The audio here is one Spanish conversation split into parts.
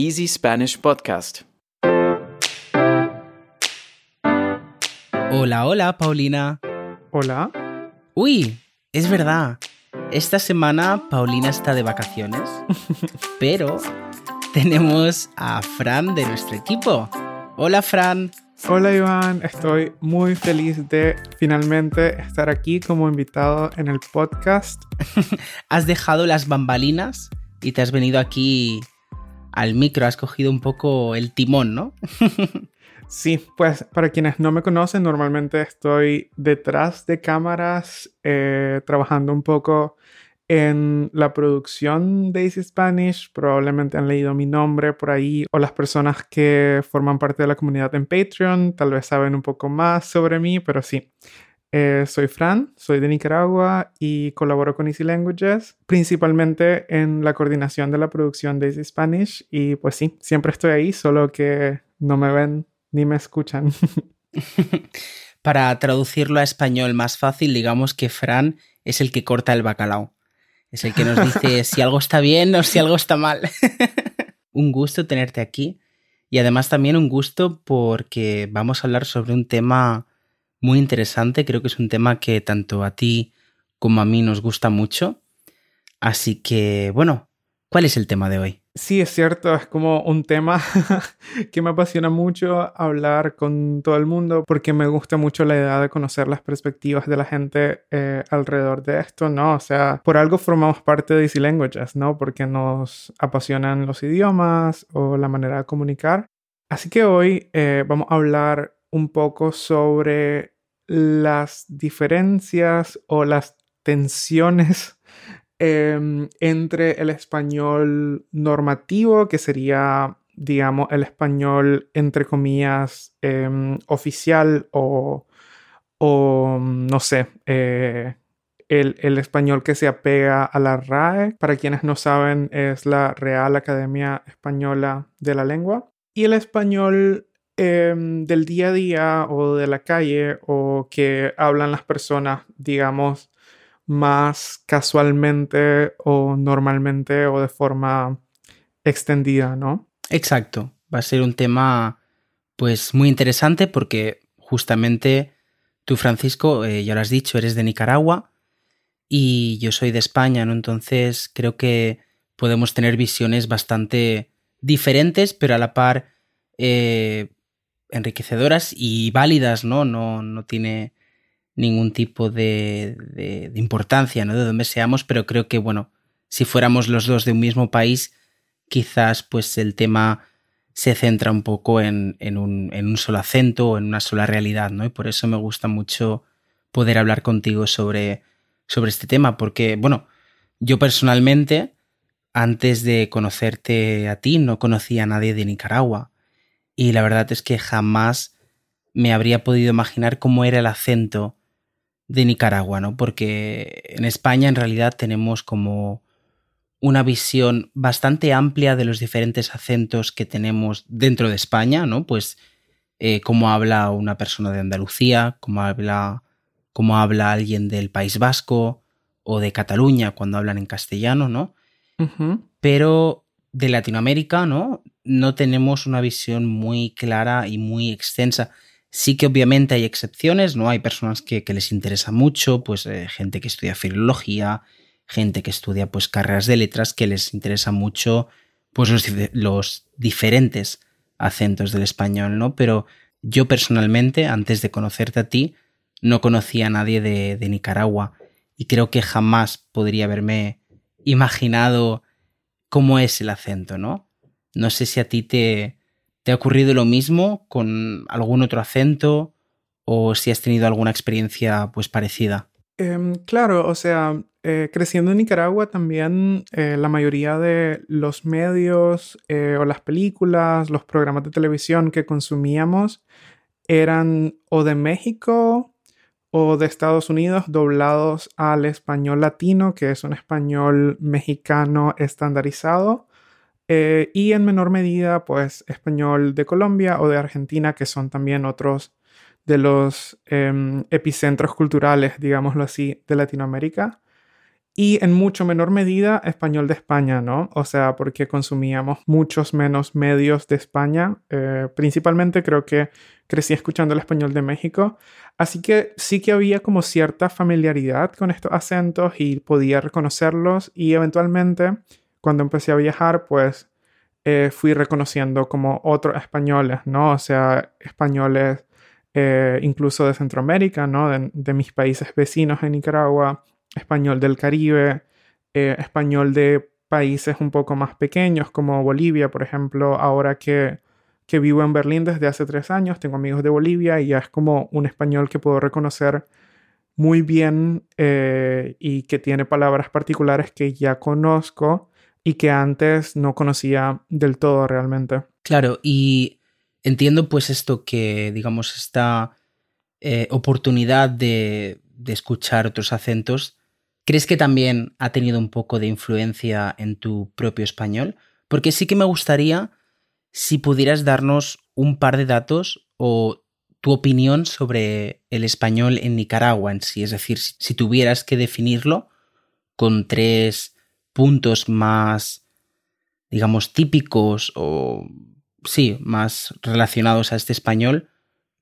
Easy Spanish Podcast. Hola, hola, Paulina. Hola. Uy, es verdad. Esta semana Paulina está de vacaciones, pero tenemos a Fran de nuestro equipo. Hola, Fran. Hola Iván, estoy muy feliz de finalmente estar aquí como invitado en el podcast. has dejado las bambalinas y te has venido aquí al micro, has cogido un poco el timón, ¿no? sí, pues para quienes no me conocen, normalmente estoy detrás de cámaras eh, trabajando un poco en la producción de Easy Spanish. Probablemente han leído mi nombre por ahí o las personas que forman parte de la comunidad en Patreon tal vez saben un poco más sobre mí, pero sí. Eh, soy Fran, soy de Nicaragua y colaboro con Easy Languages, principalmente en la coordinación de la producción de Easy Spanish. Y pues sí, siempre estoy ahí, solo que no me ven ni me escuchan. Para traducirlo a español más fácil, digamos que Fran es el que corta el bacalao. Es el que nos dice si algo está bien o si algo está mal. un gusto tenerte aquí y además también un gusto porque vamos a hablar sobre un tema muy interesante. Creo que es un tema que tanto a ti como a mí nos gusta mucho. Así que, bueno, ¿cuál es el tema de hoy? Sí, es cierto, es como un tema que me apasiona mucho hablar con todo el mundo porque me gusta mucho la idea de conocer las perspectivas de la gente eh, alrededor de esto, ¿no? O sea, por algo formamos parte de Easy Languages, ¿no? Porque nos apasionan los idiomas o la manera de comunicar. Así que hoy eh, vamos a hablar un poco sobre las diferencias o las tensiones Em, entre el español normativo, que sería, digamos, el español, entre comillas, em, oficial o, o, no sé, eh, el, el, español que se apega a la RAE, para quienes no saben, es la Real Academia Española de la Lengua, y el español em, del día a día o de la calle o que hablan las personas, digamos, más casualmente o normalmente o de forma extendida, ¿no? Exacto. Va a ser un tema pues muy interesante porque justamente tú, Francisco, eh, ya lo has dicho, eres de Nicaragua y yo soy de España, ¿no? Entonces creo que podemos tener visiones bastante diferentes, pero a la par eh, enriquecedoras y válidas, ¿no? No, no tiene ningún tipo de, de, importancia, ¿no? De dónde seamos, pero creo que, bueno, si fuéramos los dos de un mismo país, quizás pues el tema se centra un poco en, en, un, en un, solo acento o en una sola realidad, ¿no? Y por eso me gusta mucho poder hablar contigo sobre, sobre este tema, porque, bueno, yo personalmente, antes de conocerte a ti, no conocía a nadie de Nicaragua. Y la verdad es que jamás me habría podido imaginar cómo era el acento de Nicaragua, ¿no? Porque en España en realidad tenemos como una visión bastante amplia de los diferentes acentos que tenemos dentro de España, ¿no? Pues eh, cómo habla una persona de Andalucía, cómo habla, cómo habla alguien del País Vasco o de Cataluña cuando hablan en castellano, ¿no? Pero de Latinoamérica, ¿no? No tenemos una visión muy clara y muy extensa. Sí que obviamente hay excepciones, ¿no? Hay personas que, les interesa mucho, pues eh, gente que estudia filología, gente que estudia pues carreras de letras que les interesa mucho pues los, diferentes acentos del español, ¿no? Pero yo personalmente, antes de conocerte a ti, no conocía a nadie de, de Nicaragua y creo que jamás podría haberme imaginado cómo es el acento, ¿no? No sé si a ti te, ¿Te ha ocurrido lo mismo con algún otro acento o si has tenido alguna experiencia pues parecida? Em, claro, o sea, eh, creciendo en Nicaragua también eh, la mayoría de los medios eh, o las películas, los programas de televisión que consumíamos eran o de México o de Estados Unidos doblados al español latino, que es un español mexicano estandarizado. Eh, y en menor medida, pues español de Colombia o de Argentina, que son también otros de los em, epicentros culturales, digámoslo así, de Latinoamérica. y en mucho menor medida español de España, ¿no? O sea, porque consumíamos muchos menos medios de España. Eh, principalmente creo que crecí escuchando el español de México. Así que sí que había como cierta familiaridad con estos acentos y podía reconocerlos y eventualmente cuando empecé a viajar, pues eh, fui reconociendo como otros españoles, ¿no? O sea, españoles eh, incluso de Centroamérica, ¿no? de mis países vecinos en Nicaragua, español del Caribe, eh, español de países un poco más pequeños como Bolivia, por ejemplo, ahora que, que vivo en Berlín desde hace tres años, tengo amigos de Bolivia y ya es como un español que puedo reconocer muy bien eh, y que tiene palabras particulares que ya conozco y que antes no conocía del todo realmente. Claro, y entiendo pues esto que, digamos, esta eh, oportunidad de, de, escuchar otros acentos ¿Crees que también ha tenido un poco de influencia en tu propio español? Porque sí que me gustaría si pudieras darnos un par de datos o tu opinión sobre el español en Nicaragua en sí. Es decir, si tuvieras que definirlo con tres puntos más, digamos, típicos o, sí, más relacionados a este español,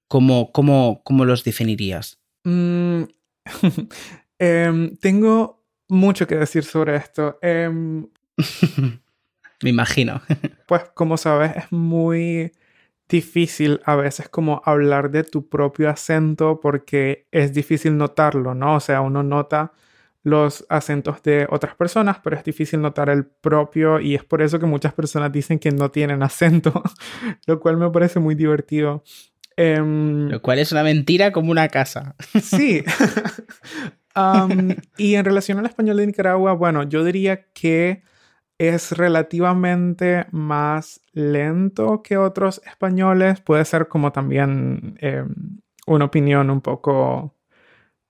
¿cómo, cómo, cómo los definirías? Mm, Em, tengo mucho que decir sobre esto. Em, Me imagino. pues como sabes, es muy difícil a veces como hablar de tu propio acento porque es difícil notarlo, ¿no? O sea, uno nota los acentos de otras personas, pero es difícil notar el propio y es por eso que muchas personas dicen que no tienen acento, lo cual me parece muy divertido. Em, lo cual es una mentira como una casa. sí. y en relación al español de Nicaragua, bueno, yo diría que es relativamente más lento que otros españoles. Puede ser como también em, una opinión un poco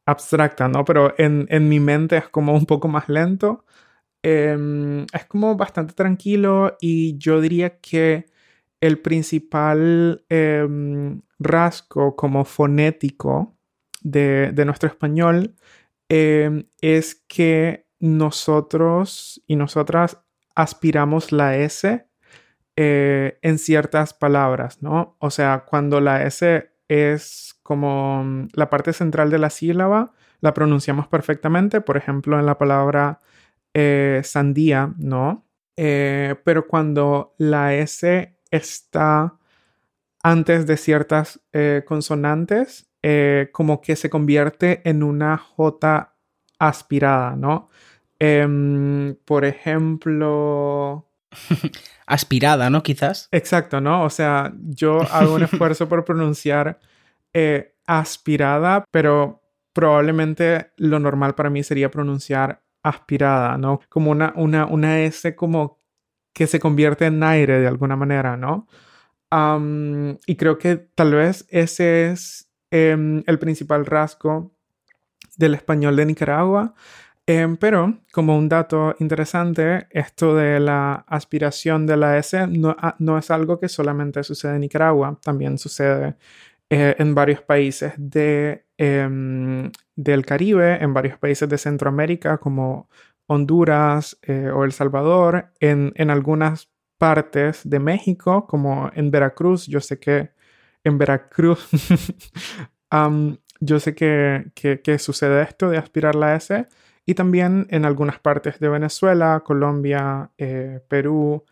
abstracta, ¿no? Pero en, mi mente es como un poco más lento. Em, es como bastante tranquilo y yo diría que el principal em, rasgo como fonético de, de nuestro español Em, es que nosotros y nosotras aspiramos la S eh, en ciertas palabras, ¿no? O sea, cuando la S es como mm, la parte central de la sílaba, la pronunciamos perfectamente, por ejemplo, en la palabra eh, sandía, ¿no? Eh, pero cuando la S está antes de ciertas consonantes, eh, como que se convierte en una J aspirada, ¿no? Em, por ejemplo... aspirada, ¿no? Quizás. Exacto, ¿no? O sea, yo hago un esfuerzo por pronunciar eh, aspirada, pero probablemente lo normal para mí sería pronunciar aspirada, ¿no? Como una, una, una S como que se convierte en aire de alguna manera, ¿no? y creo que tal vez ese es Em, el principal rasgo del español de Nicaragua. Em, pero como un dato interesante, esto de la aspiración de la S no, ah, no es algo que solamente sucede en Nicaragua, también sucede eh, en varios países de, em, del Caribe, en varios países de Centroamérica como Honduras eh, o El Salvador, en, en algunas partes de México, como en Veracruz. Yo sé que en Veracruz, yo sé que, que, sucede esto de aspirar la S y también en algunas partes de Venezuela, Colombia, eh, Perú,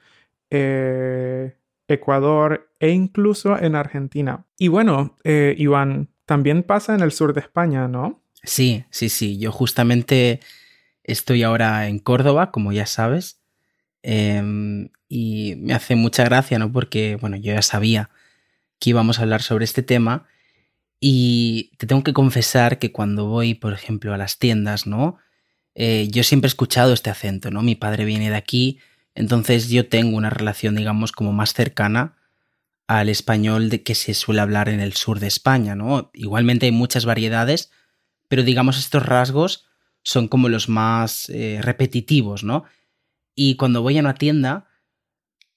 eh, Ecuador e incluso en Argentina. Y bueno, eh, Iván, también pasa en el sur de España, ¿no? Sí, sí, sí. Yo justamente estoy ahora en Córdoba, como ya sabes. Em, y me hace mucha gracia, ¿no? Porque, bueno, yo ya sabía que íbamos a hablar sobre este tema. Y te tengo que confesar que cuando voy, por ejemplo, a las tiendas, ¿no? Eh, yo siempre he escuchado este acento, ¿no? Mi padre viene de aquí, entonces yo tengo una relación, digamos, como más cercana al español de que se suele hablar en el sur de España, ¿no? Igualmente hay muchas variedades, pero digamos estos rasgos son como los más eh, repetitivos, ¿no? Y cuando voy a una tienda,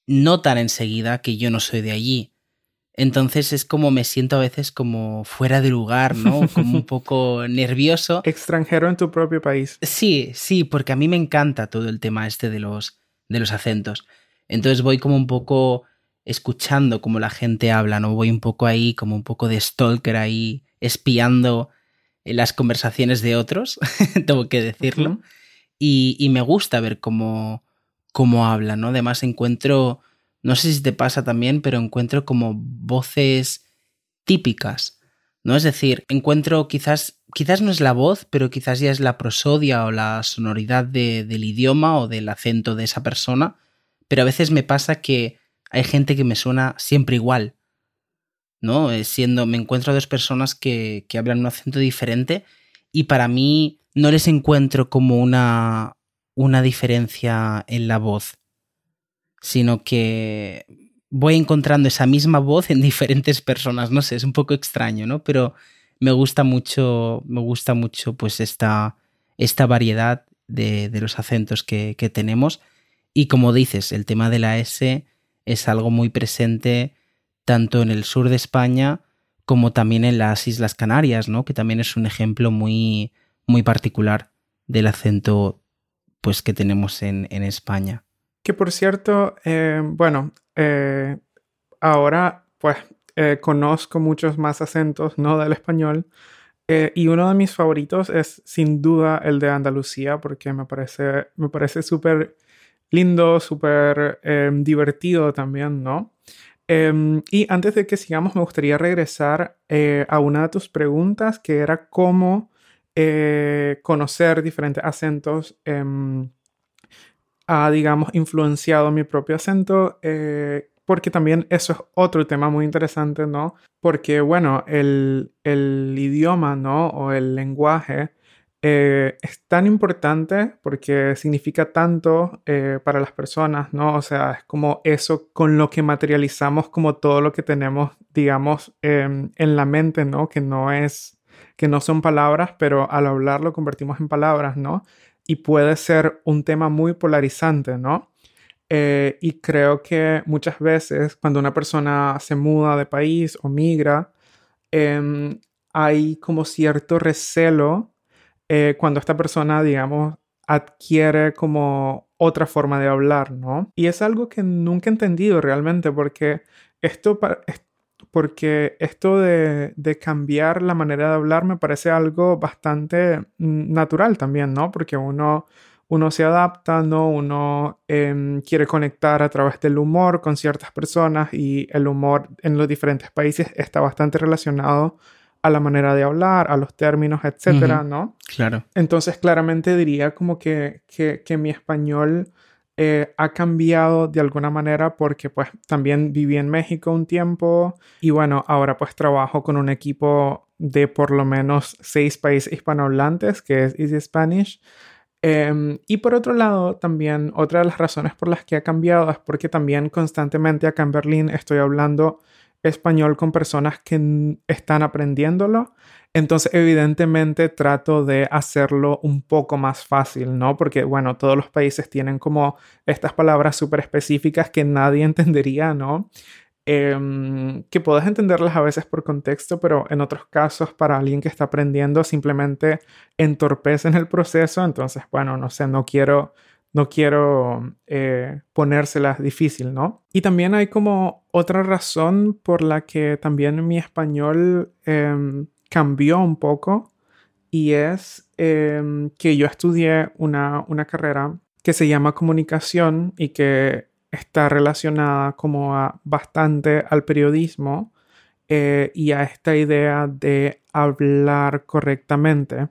notan enseguida que yo no soy de allí. Entonces es como me siento a veces como fuera de lugar, ¿no? Como un poco nervioso. Extranjero en tu propio país. Sí, sí, porque a mí me encanta todo el tema este de los, de los acentos. Entonces voy como un poco escuchando cómo la gente habla, ¿no? Voy un poco ahí, como un poco de stalker ahí, espiando las conversaciones de otros, tengo que decirlo. y, y, me gusta ver cómo, cómo hablan, ¿no? Además encuentro no sé si te pasa también, pero encuentro como voces típicas, ¿no? Es decir, encuentro quizás, quizás no es la voz, pero quizás ya es la prosodia o la sonoridad del idioma o del acento de esa persona, pero a veces me pasa que hay gente que me suena siempre igual, ¿no? Eh, siendo, me encuentro a dos personas que, que hablan un acento diferente y para mí no les encuentro como una, una diferencia en la voz sino que voy encontrando esa misma voz en diferentes personas. No sé, es un poco extraño, ¿no? Pero me gusta mucho, me gusta mucho pues esta, esta variedad de, de los acentos que, que, tenemos. Y como dices, el tema de la S es algo muy presente tanto en el sur de España como también en las Islas Canarias, ¿no? Que también es un ejemplo muy, muy particular del acento pues que tenemos en, en España. Que por cierto, eh, bueno, eh, ahora pues eh, conozco muchos más acentos, ¿no? Del español. y uno de mis favoritos es sin duda el de Andalucía, porque me parece, me parece súper lindo, súper divertido también, ¿no? Em, y antes de que sigamos, me gustaría regresar a una de tus preguntas, que era cómo conocer diferentes acentos em, ha, digamos, influenciado mi propio acento, eh, porque también eso es otro tema muy interesante, ¿no? Porque, bueno, el, idioma, ¿no? O el lenguaje eh, es tan importante porque significa tanto eh, para las personas, ¿no? O sea, es como eso con lo que materializamos como todo lo que tenemos, digamos, em, en la mente, ¿no? Que no es que no son palabras, pero al hablar lo convertimos en palabras, ¿no? Y puede ser un tema muy polarizante, ¿no? Eh, y creo que muchas veces cuando una persona se muda de país o migra, em, hay como cierto recelo eh, cuando esta persona, digamos, adquiere como otra forma de hablar, ¿no? Y es algo que nunca he entendido realmente porque esto, porque esto de, cambiar la manera de hablar me parece algo bastante natural también, ¿no? Porque uno, uno se adapta, ¿no? Uno em, quiere conectar a través del humor con ciertas personas y el humor en los diferentes países está bastante relacionado a la manera de hablar, a los términos, etcétera, ¿no? Claro. Entonces, claramente diría como que, que, que mi español eh, ha cambiado de alguna manera porque pues también viví en México un tiempo y bueno, ahora pues trabajo con un equipo de por lo menos seis países hispanohablantes que es Easy Spanish. Em, y por otro lado, también otra de las razones por las que ha cambiado es porque también constantemente acá en Berlín estoy hablando español con personas que están aprendiéndolo entonces, evidentemente trato de hacerlo un poco más fácil, ¿no? Porque, bueno, todos los países tienen como estas palabras súper específicas que nadie entendería, ¿no? Em, que puedes entenderlas a veces por contexto, pero en otros casos para alguien que está aprendiendo simplemente entorpecen el proceso. Entonces, bueno, no sé, no quiero, no quiero eh, ponérselas difícil, ¿no? Y también hay como otra razón por la que también mi español... Em, cambió un poco y es em, que yo estudié una, carrera que se llama comunicación y que está relacionada como a bastante al periodismo eh, y a esta idea de hablar correctamente.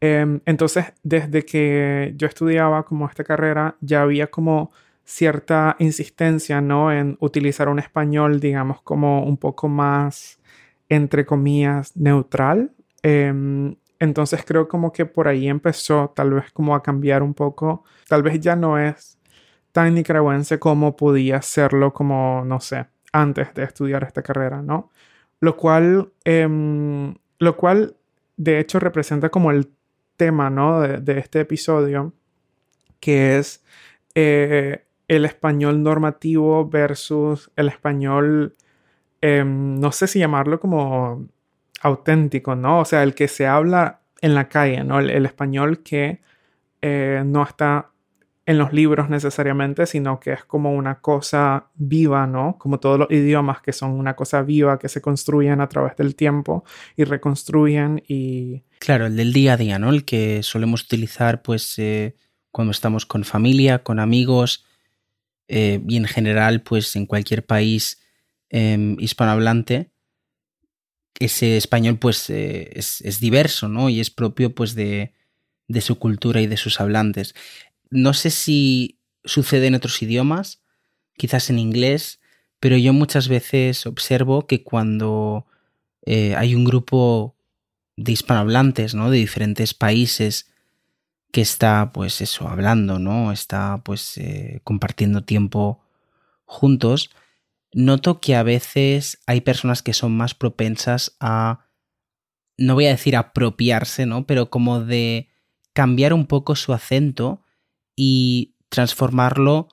Em, entonces, desde que yo estudiaba como esta carrera, ya había como cierta insistencia, ¿no? En utilizar un español, digamos, como un poco más entre comillas, neutral. Em, entonces creo como que por ahí empezó tal vez como a cambiar un poco. Tal vez ya no es tan nicaragüense como podía serlo como, no sé, antes de estudiar esta carrera, ¿no? Lo cual, em, lo cual de hecho representa como el tema, ¿no? De, este episodio, que es eh, el español normativo versus el español em, no sé si llamarlo como auténtico, ¿no? O sea, el que se habla en la calle, ¿no? El, español que eh, no está en los libros necesariamente, sino que es como una cosa viva, ¿no? Como todos los idiomas que son una cosa viva, que se construyen a través del tiempo y reconstruyen y... Claro, el del día a día, ¿no? El que solemos utilizar pues eh, cuando estamos con familia, con amigos eh, y en general pues en cualquier país em, hispanohablante. Ese español pues eh, es, es, diverso, ¿no? Y es propio pues de, de su cultura y de sus hablantes. No sé si sucede en otros idiomas, quizás en inglés, pero yo muchas veces observo que cuando eh, hay un grupo de hispanohablantes, ¿no? De diferentes países que está, pues eso, hablando, ¿no? Está, pues, eh, compartiendo tiempo juntos, noto que a veces hay personas que son más propensas a, no voy a decir apropiarse, ¿no? Pero como de cambiar un poco su acento y transformarlo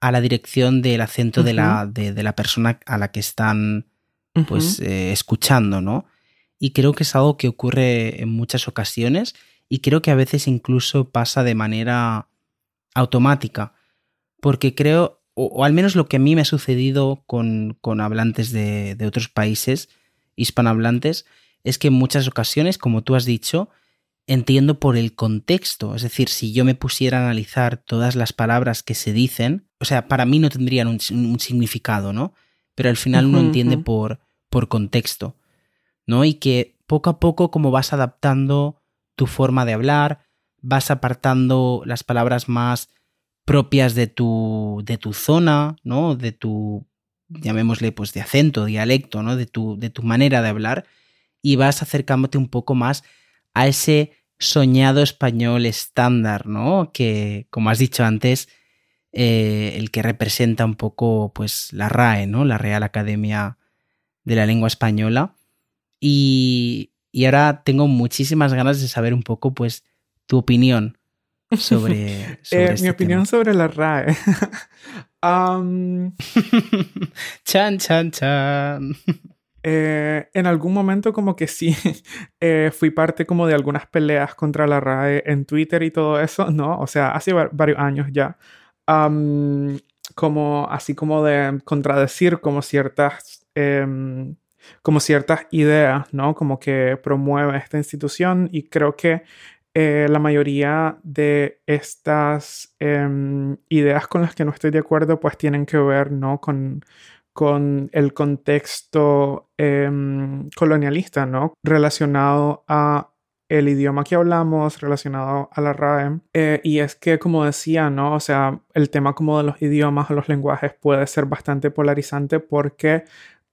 a la dirección del acento de, la, de, la, persona a la que están pues eh, escuchando, ¿no? Y creo que es algo que ocurre en muchas ocasiones y creo que a veces incluso pasa de manera automática, porque creo, o, al menos lo que a mí me ha sucedido con, con hablantes de, de otros países hispanohablantes, es que en muchas ocasiones, como tú has dicho, entiendo por el contexto. Es decir, si yo me pusiera a analizar todas las palabras que se dicen, o sea, para mí no tendrían un, significado, ¿no? Pero al final uno entiende por, por contexto, ¿no? Y que poco a poco, como vas adaptando tu forma de hablar, vas apartando las palabras más propias de tu, de tu zona, ¿no? De tu, llamémosle, pues de acento, dialecto, ¿no? De tu, de tu manera de hablar, y vas acercándote un poco más a ese soñado español estándar, ¿no? Que, como has dicho antes, eh, el que representa un poco, pues, la RAE, ¿no? La Real Academia de la Lengua Española. Y, y ahora tengo muchísimas ganas de saber un poco, pues, tu opinión sobre, eh, este mi opinión sobre la RAE. chan, chan, chan. Eh, en algún momento como que sí eh, fui parte como de algunas peleas contra la RAE en Twitter y todo eso, ¿no? O sea, hace varios años ya. como así como de contradecir como ciertas em, como ciertas ideas, ¿no? Como que promueve esta institución y creo que eh, la mayoría de estas em, ideas con las que no estoy de acuerdo pues tienen que ver, ¿no? Con, con el contexto em, colonialista, ¿no? Relacionado a el idioma que hablamos, relacionado a la RAE. Eh, y es que, como decía, ¿no? O sea, el tema como de los idiomas o los lenguajes puede ser bastante polarizante porque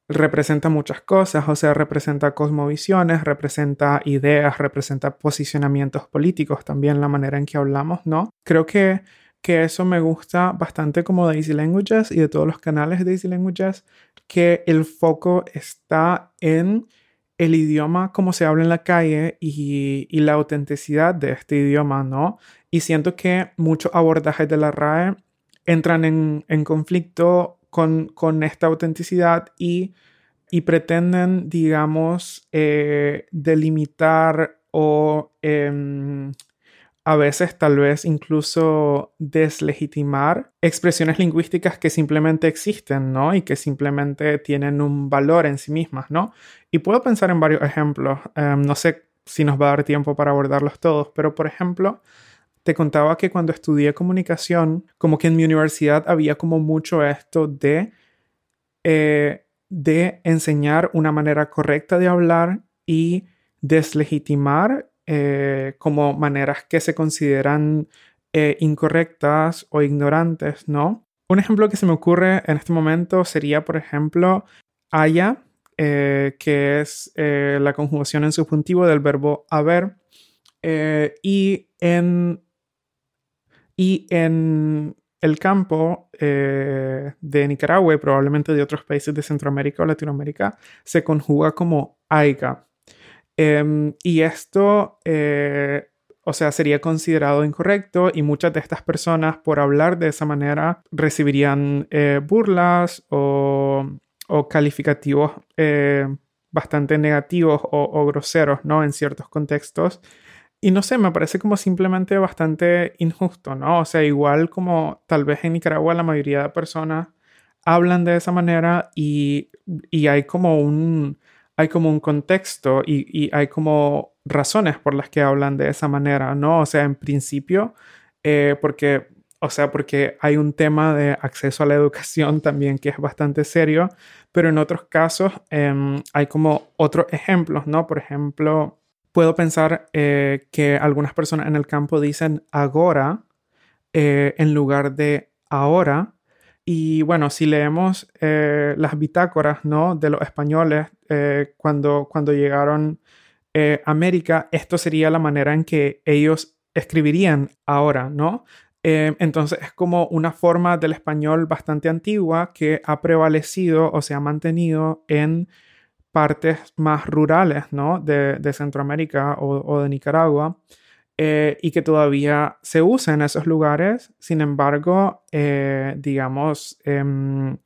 representa muchas cosas, o sea, representa cosmovisiones, representa ideas, representa posicionamientos políticos, también la manera en que hablamos, ¿no? Creo que que eso me gusta bastante como de Easy Languages y de todos los canales de Easy Languages, que el foco está en el idioma como se habla en la calle y, la autenticidad de este idioma, ¿no? Y siento que muchos abordajes de la RAE entran en, conflicto con, esta autenticidad y, pretenden, digamos, eh, delimitar o em, a veces tal vez incluso deslegitimar expresiones lingüísticas que simplemente existen, ¿no? Y que simplemente tienen un valor en sí mismas, ¿no? Y puedo pensar en varios ejemplos, em, no sé si nos va a dar tiempo para abordarlos todos, pero por ejemplo, te contaba que cuando estudié comunicación, como que en mi universidad había como mucho esto de, eh, de enseñar una manera correcta de hablar y deslegitimar eh, como maneras que se consideran eh, incorrectas o ignorantes, ¿no? Un ejemplo que se me ocurre en este momento sería, por ejemplo, haya, que es la conjugación en subjuntivo del verbo haber, y en, y en el campo de Nicaragua y probablemente de otros países de Centroamérica o Latinoamérica se conjuga como aiga. Em, y esto, eh, o sea, sería considerado incorrecto y muchas de estas personas por hablar de esa manera recibirían eh, burlas o, o calificativos eh, bastante negativos o, groseros, ¿no? En ciertos contextos. Y no sé, me parece como simplemente bastante injusto, ¿no? O sea, igual como tal vez en Nicaragua la mayoría de personas hablan de esa manera y, hay como un hay como un contexto y, y, hay como razones por las que hablan de esa manera, ¿no? O sea, en principio, eh, porque o sea, porque hay un tema de acceso a la educación también que es bastante serio, pero en otros casos em, hay como otros ejemplos, ¿no? Por ejemplo, puedo pensar eh, que algunas personas en el campo dicen agora eh, en lugar de ahora. Y bueno, si leemos eh, las bitácoras, ¿no? De los españoles cuando, cuando llegaron a América, esto sería la manera en que ellos escribirían ahora, ¿no? Entonces es como una forma del español bastante antigua que ha prevalecido o se ha mantenido en partes más rurales ¿no? de, Centroamérica o, de Nicaragua eh, y que todavía se usa en esos lugares. Sin embargo, eh, digamos, em,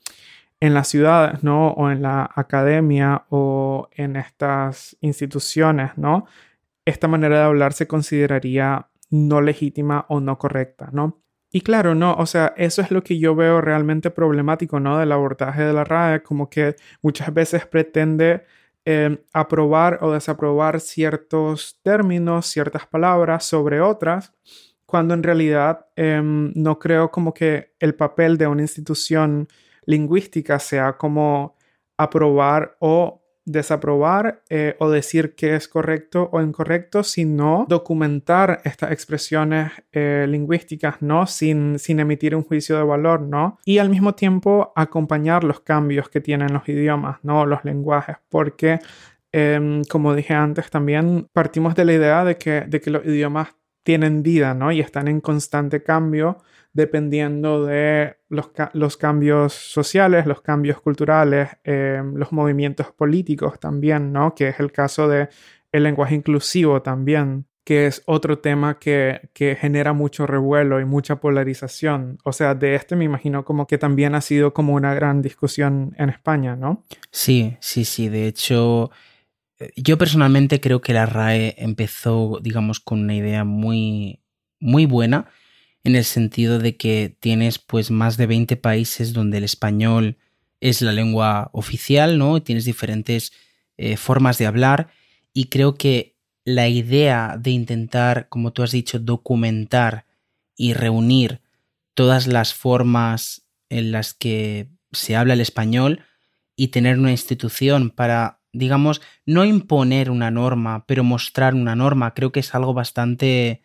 en las ciudades ¿no? o en la academia o en estas instituciones, ¿no? esta manera de hablar se consideraría no legítima o no correcta, ¿no? Y claro, no, o sea, eso es lo que yo veo realmente problemático, ¿no? Del abordaje de la RAE, como que muchas veces pretende em, aprobar o desaprobar ciertos términos, ciertas palabras sobre otras, cuando en realidad em, no creo como que el papel de una institución lingüística sea como aprobar o desaprobar eh, o decir que es correcto o incorrecto, sino documentar estas expresiones eh, lingüísticas, ¿no? Sin, sin emitir un juicio de valor, ¿no? Y al mismo tiempo acompañar los cambios que tienen los idiomas, ¿no? Los lenguajes, porque, em, como dije antes, también partimos de la idea de que, de que los idiomas tienen vida, ¿no? Y están en constante cambio dependiendo de los, cambios sociales, los cambios culturales, em, los movimientos políticos también, ¿no? Que es el caso del el lenguaje inclusivo también, que es otro tema que, que, genera mucho revuelo y mucha polarización. O sea, de este me imagino como que también ha sido como una gran discusión en España, ¿no? Sí, sí, sí. De hecho, eh, yo personalmente creo que la RAE empezó, digamos, con una idea muy, muy buena en el sentido de que tienes pues más de 20 países donde el español es la lengua oficial, ¿no? Tienes diferentes eh, formas de hablar y creo que la idea de intentar, como tú has dicho, documentar y reunir todas las formas en las que se habla el español y tener una institución para, digamos, no imponer una norma, pero mostrar una norma, creo que es algo bastante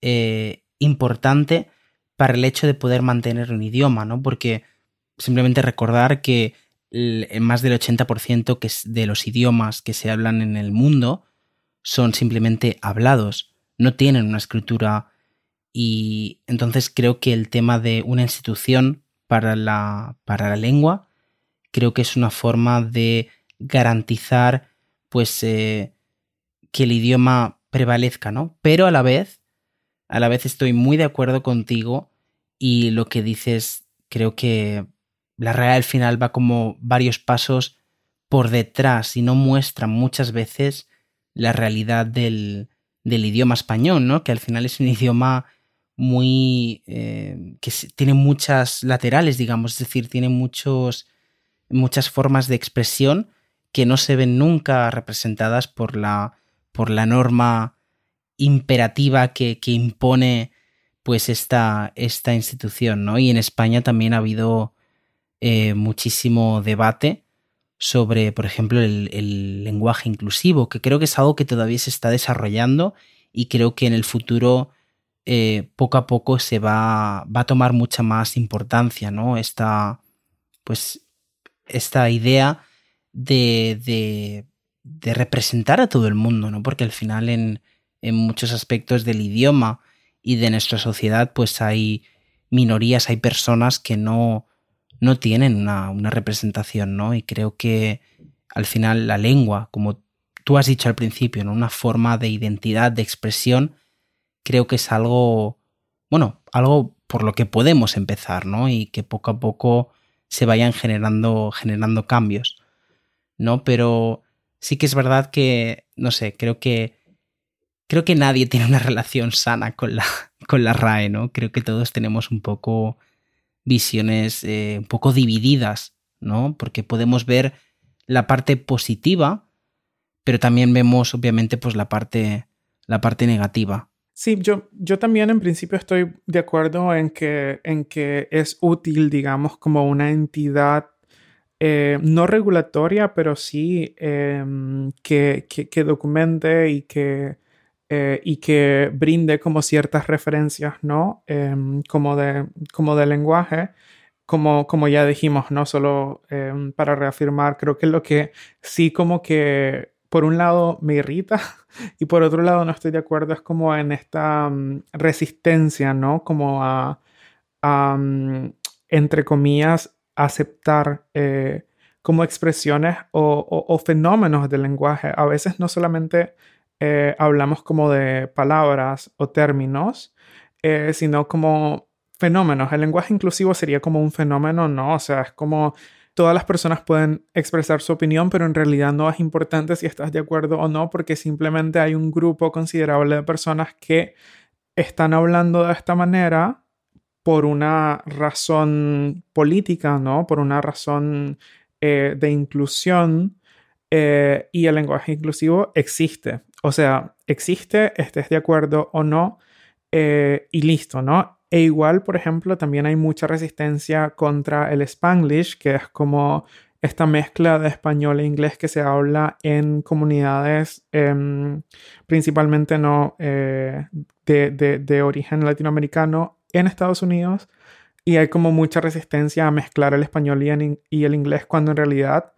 eh, importante para el hecho de poder mantener un idioma, ¿no? Porque simplemente recordar que más del 80% que de los idiomas que se hablan en el mundo son simplemente hablados, no tienen una escritura y entonces creo que el tema de una institución para la, para la lengua creo que es una forma de garantizar pues eh, que el idioma prevalezca, ¿no? Pero a la vez a la vez estoy muy de acuerdo contigo y lo que dices, creo que la realidad al final va como varios pasos por detrás y no muestra muchas veces la realidad del, del idioma español, ¿no? Que al final es un idioma muy... Eh, que tiene muchas laterales, digamos, es decir, tiene muchos, muchas formas de expresión que no se ven nunca representadas por la, por la norma imperativa que, impone pues esta, esta, institución, ¿no? Y en España también ha habido eh, muchísimo debate sobre, por ejemplo, el, lenguaje inclusivo, que creo que es algo que todavía se está desarrollando y creo que en el futuro eh, poco a poco se va, va, a tomar mucha más importancia, ¿no? Esta, pues, esta idea de, de, de representar a todo el mundo, ¿no? Porque al final en, en muchos aspectos del idioma y de nuestra sociedad, pues hay minorías, hay personas que no, no tienen una, representación, ¿no? Y creo que al final la lengua, como tú has dicho al principio, ¿no? Una forma de identidad, de expresión, creo que es algo, bueno, algo por lo que podemos empezar, ¿no? Y que poco a poco se vayan generando, generando cambios, ¿no? Pero sí que es verdad que, no sé, creo que creo que nadie tiene una relación sana con la, con la RAE, ¿no? Creo que todos tenemos un poco visiones eh, un poco divididas, ¿no? Porque podemos ver la parte positiva, pero también vemos obviamente pues la parte, la parte negativa. Sí, yo, yo también en principio estoy de acuerdo en que, en que es útil, digamos, como una entidad eh, no regulatoria, pero sí em, que, que, documente y que, eh, y que brinde como ciertas referencias, ¿no? Em, como, de, como de lenguaje, como, como ya dijimos, ¿no? Solo em, para reafirmar, creo que lo que sí como que por un lado me irrita y por otro lado no estoy de acuerdo es como en esta mm, resistencia, ¿no? Como a, mm, entre comillas, aceptar eh, como expresiones o, fenómenos del lenguaje. A veces no solamente eh, hablamos como de palabras o términos, eh, sino como fenómenos. El lenguaje inclusivo sería como un fenómeno, ¿no? O sea, es como todas las personas pueden expresar su opinión, pero en realidad no es importante si estás de acuerdo o no, porque simplemente hay un grupo considerable de personas que están hablando de esta manera por una razón política, ¿no? Por una razón eh, de inclusión y el lenguaje inclusivo existe. O sea, existe, estés de acuerdo o no, eh, y listo, ¿no? E igual, por ejemplo, también hay mucha resistencia contra el spanglish, que es como esta mezcla de español e inglés que se habla en comunidades em, principalmente no de, de, origen latinoamericano en Estados Unidos y hay como mucha resistencia a mezclar el español y, el inglés cuando en realidad,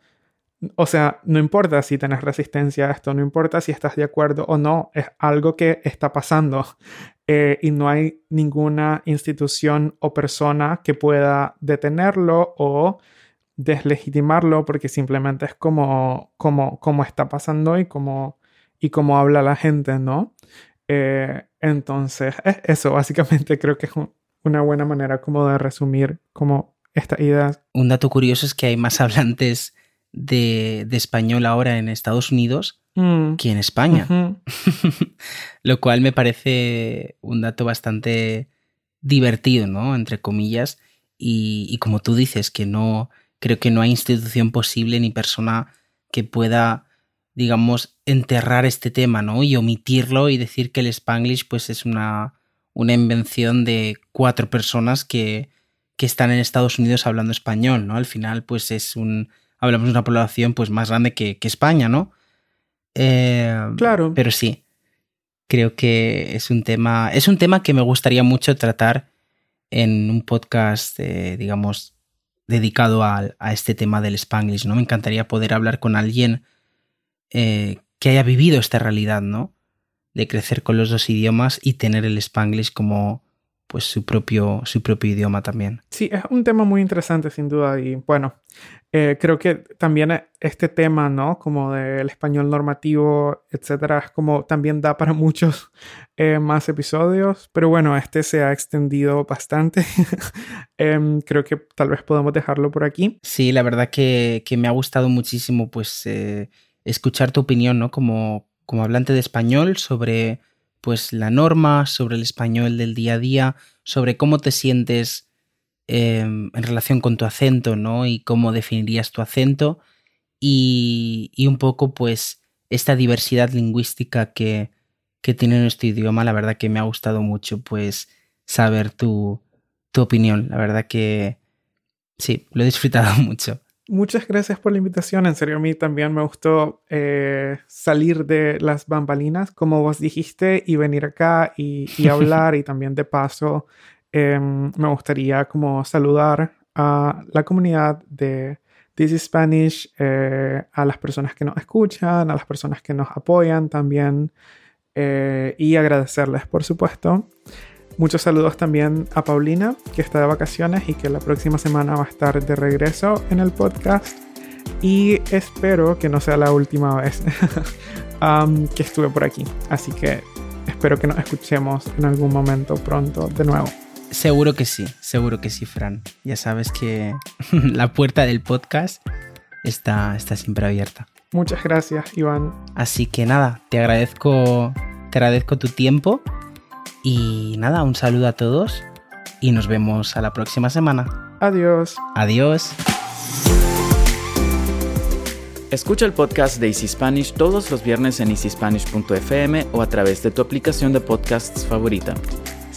o sea, no importa si tienes resistencia a esto, no importa si estás de acuerdo o no, es algo que está pasando eh, y no hay ninguna institución o persona que pueda detenerlo o deslegitimarlo porque simplemente es como, como, como está pasando y como, y como habla la gente, ¿no? Eh, entonces, eso básicamente creo que es una buena manera como de resumir como esta idea. Un dato curioso es que hay más hablantes de, español ahora en Estados Unidos mm. que en España. Lo cual me parece un dato bastante divertido, ¿no? Entre comillas. Y, y, como tú dices, que no creo que no hay institución posible ni persona que pueda digamos, enterrar este tema, ¿no? Y omitirlo y decir que el Spanglish, pues, es una, una invención de cuatro personas que, que están en Estados Unidos hablando español, ¿no? Al final, pues, es un. Hablamos de una población, pues, más grande que, España, ¿no? Eh, claro. Pero sí. Creo que es un tema. Es un tema que me gustaría mucho tratar en un podcast, eh, digamos, dedicado a, a este tema del Spanglish, ¿no? Me encantaría poder hablar con alguien eh, que haya vivido esta realidad, ¿no? De crecer con los dos idiomas y tener el spanglish como pues su propio, su propio idioma también. Sí, es un tema muy interesante sin duda y bueno, eh, creo que también este tema, ¿no? Como del español normativo, etcétera, es como también da para muchos eh, más episodios, pero bueno, este se ha extendido bastante. Em, creo que tal vez podemos dejarlo por aquí. Sí, la verdad que, que me ha gustado muchísimo pues escuchar tu opinión, ¿no? Como, como hablante de español sobre pues la norma, sobre el español del día a día, sobre cómo te sientes em, en relación con tu acento, ¿no? Y cómo definirías tu acento y, y un poco pues esta diversidad lingüística que, que, tiene nuestro idioma, la verdad que me ha gustado mucho pues saber tu, tu opinión, la verdad que sí, lo he disfrutado mucho. Muchas gracias por la invitación. En serio, a mí también me gustó eh, salir de las bambalinas, como vos dijiste, y venir acá y, hablar. y también de paso, em, me gustaría como saludar a la comunidad de This is Spanish, eh, a las personas que nos escuchan, a las personas que nos apoyan también, eh, y agradecerles, por supuesto. Muchos saludos también a Paulina, que está de vacaciones y que la próxima semana va a estar de regreso en el podcast. Y espero que no sea la última vez um, que estuve por aquí. Así que espero que nos escuchemos en algún momento pronto de nuevo. Seguro que sí, seguro que sí, Fran. Ya sabes que la puerta del podcast está, está siempre abierta. Muchas gracias, Iván. Así que nada, te agradezco, te agradezco tu tiempo y nada, un saludo a todos y nos vemos a la próxima semana. Adiós. Adiós. Escucha el podcast de Easy Spanish todos los viernes en easyspanish.fm o a través de tu aplicación de podcasts favorita.